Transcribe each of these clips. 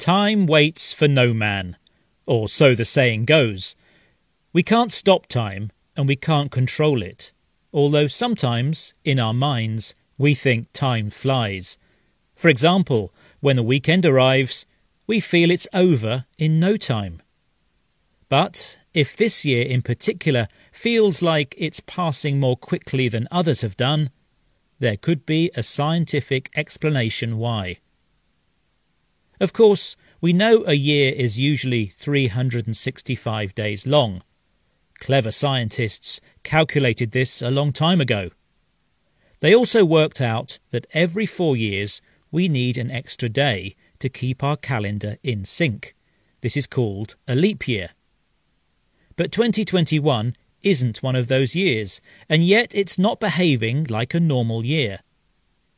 Time waits for no man, or so the saying goes. We can't stop time, and we can't control it, although sometimes, in our minds, we think time flies. For example, when the weekend arrives, we feel it's over in no time. But if this year in particular feels like it's passing more quickly than others have done, there could be a scientific explanation why. Of course, we know a year is usually 365 days long. Clever scientists calculated this a long time ago. They also worked out that every four years we need an extra day to keep our calendar in sync. This is called a leap year. But 2021 isn't one of those years, and yet it's not behaving like a normal year.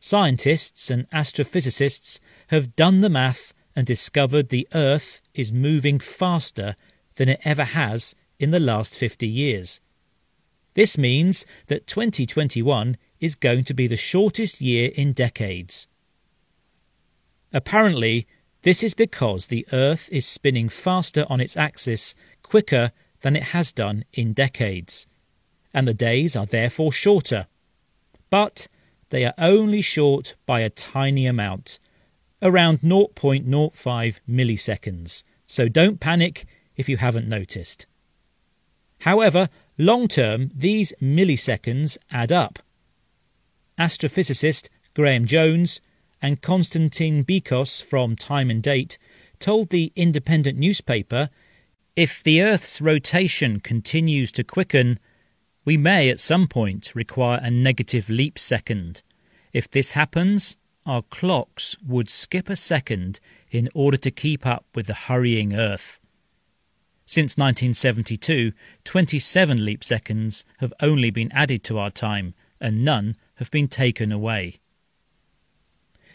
Scientists and astrophysicists have done the math and discovered the Earth is moving faster than it ever has in the last 50 years. This means that 2021 is going to be the shortest year in decades. Apparently, this is because the Earth is spinning faster on its axis quicker than it has done in decades, and the days are therefore shorter. But they are only short by a tiny amount, around 0.05 milliseconds, so don't panic if you haven't noticed. However, long term, these milliseconds add up. Astrophysicist Graham Jones and Konstantin Bikos from Time and Date told the independent newspaper if the Earth's rotation continues to quicken, we may at some point require a negative leap second. If this happens, our clocks would skip a second in order to keep up with the hurrying Earth. Since 1972, 27 leap seconds have only been added to our time, and none have been taken away.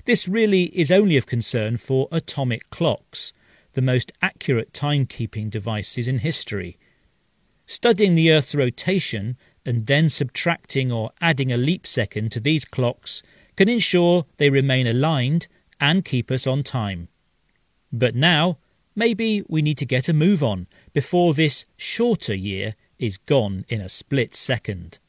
This really is only of concern for atomic clocks, the most accurate timekeeping devices in history. Studying the Earth's rotation and then subtracting or adding a leap second to these clocks can ensure they remain aligned and keep us on time. But now, maybe we need to get a move on before this shorter year is gone in a split second.